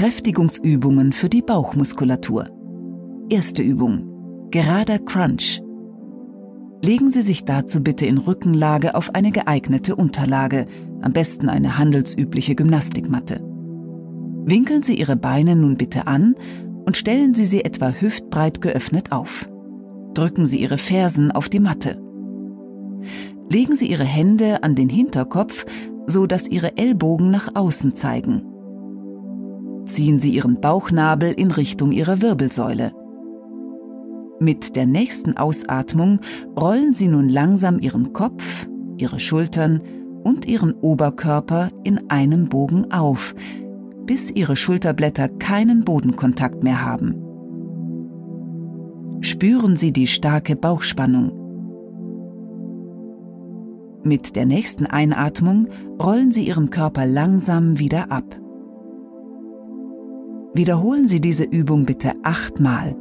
Kräftigungsübungen für die Bauchmuskulatur. Erste Übung. Gerader Crunch. Legen Sie sich dazu bitte in Rückenlage auf eine geeignete Unterlage, am besten eine handelsübliche Gymnastikmatte. Winkeln Sie Ihre Beine nun bitte an und stellen Sie sie etwa hüftbreit geöffnet auf. Drücken Sie Ihre Fersen auf die Matte. Legen Sie Ihre Hände an den Hinterkopf, so dass Ihre Ellbogen nach außen zeigen. Ziehen Sie Ihren Bauchnabel in Richtung Ihrer Wirbelsäule. Mit der nächsten Ausatmung rollen Sie nun langsam Ihren Kopf, Ihre Schultern und Ihren Oberkörper in einem Bogen auf, bis Ihre Schulterblätter keinen Bodenkontakt mehr haben. Spüren Sie die starke Bauchspannung. Mit der nächsten Einatmung rollen Sie Ihren Körper langsam wieder ab. Wiederholen Sie diese Übung bitte achtmal.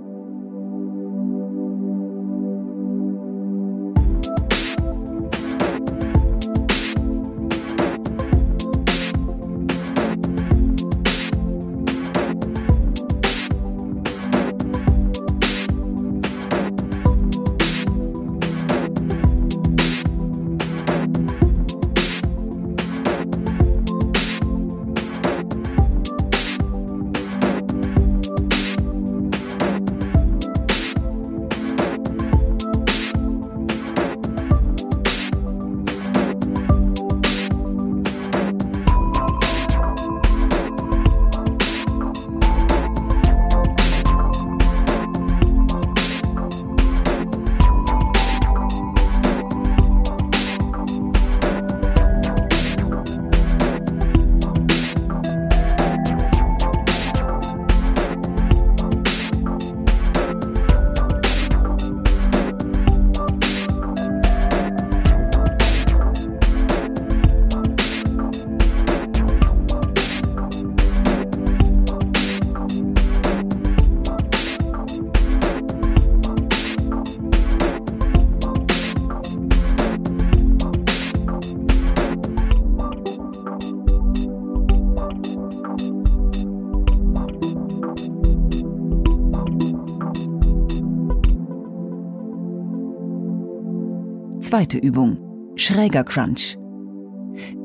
Zweite Übung. Schräger Crunch.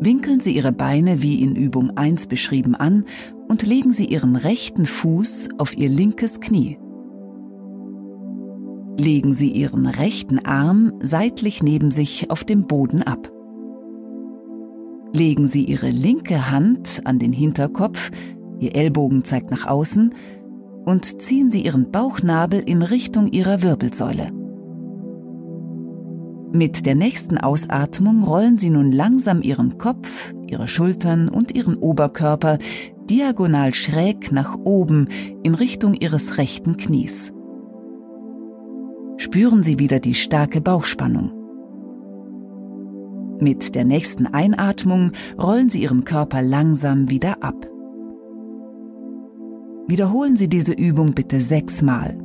Winkeln Sie Ihre Beine wie in Übung 1 beschrieben an und legen Sie Ihren rechten Fuß auf Ihr linkes Knie. Legen Sie Ihren rechten Arm seitlich neben sich auf dem Boden ab. Legen Sie Ihre linke Hand an den Hinterkopf, Ihr Ellbogen zeigt nach außen, und ziehen Sie Ihren Bauchnabel in Richtung Ihrer Wirbelsäule. Mit der nächsten Ausatmung rollen Sie nun langsam Ihren Kopf, Ihre Schultern und Ihren Oberkörper diagonal schräg nach oben in Richtung Ihres rechten Knies. Spüren Sie wieder die starke Bauchspannung. Mit der nächsten Einatmung rollen Sie Ihren Körper langsam wieder ab. Wiederholen Sie diese Übung bitte sechsmal.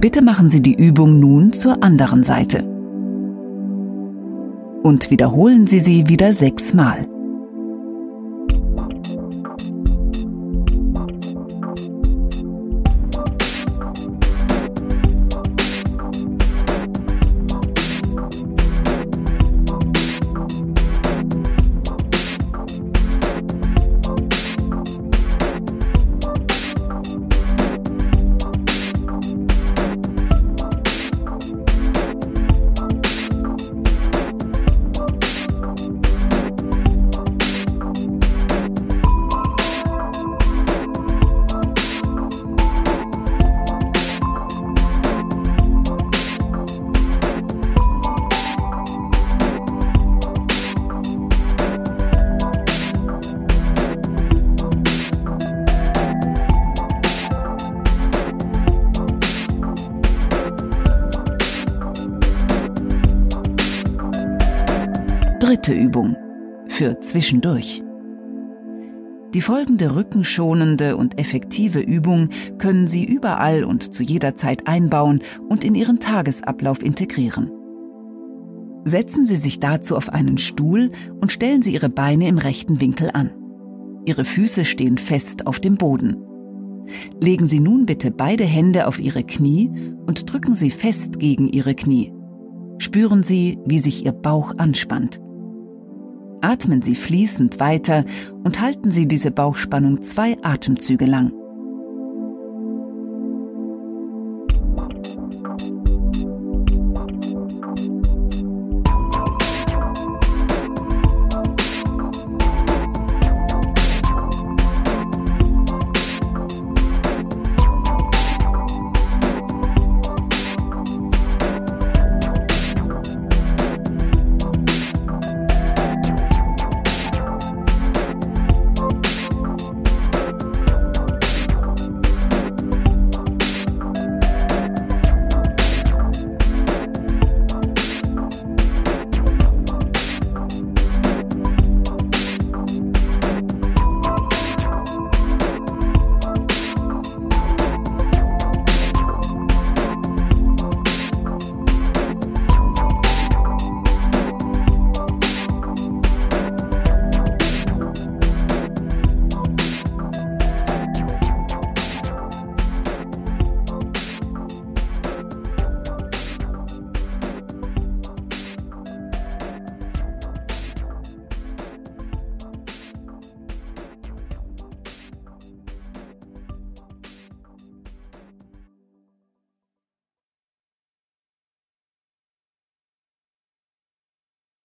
Bitte machen Sie die Übung nun zur anderen Seite. Und wiederholen Sie sie wieder sechsmal. Dritte Übung für zwischendurch. Die folgende rückenschonende und effektive Übung können Sie überall und zu jeder Zeit einbauen und in Ihren Tagesablauf integrieren. Setzen Sie sich dazu auf einen Stuhl und stellen Sie Ihre Beine im rechten Winkel an. Ihre Füße stehen fest auf dem Boden. Legen Sie nun bitte beide Hände auf Ihre Knie und drücken Sie fest gegen Ihre Knie. Spüren Sie, wie sich Ihr Bauch anspannt. Atmen Sie fließend weiter und halten Sie diese Bauchspannung zwei Atemzüge lang.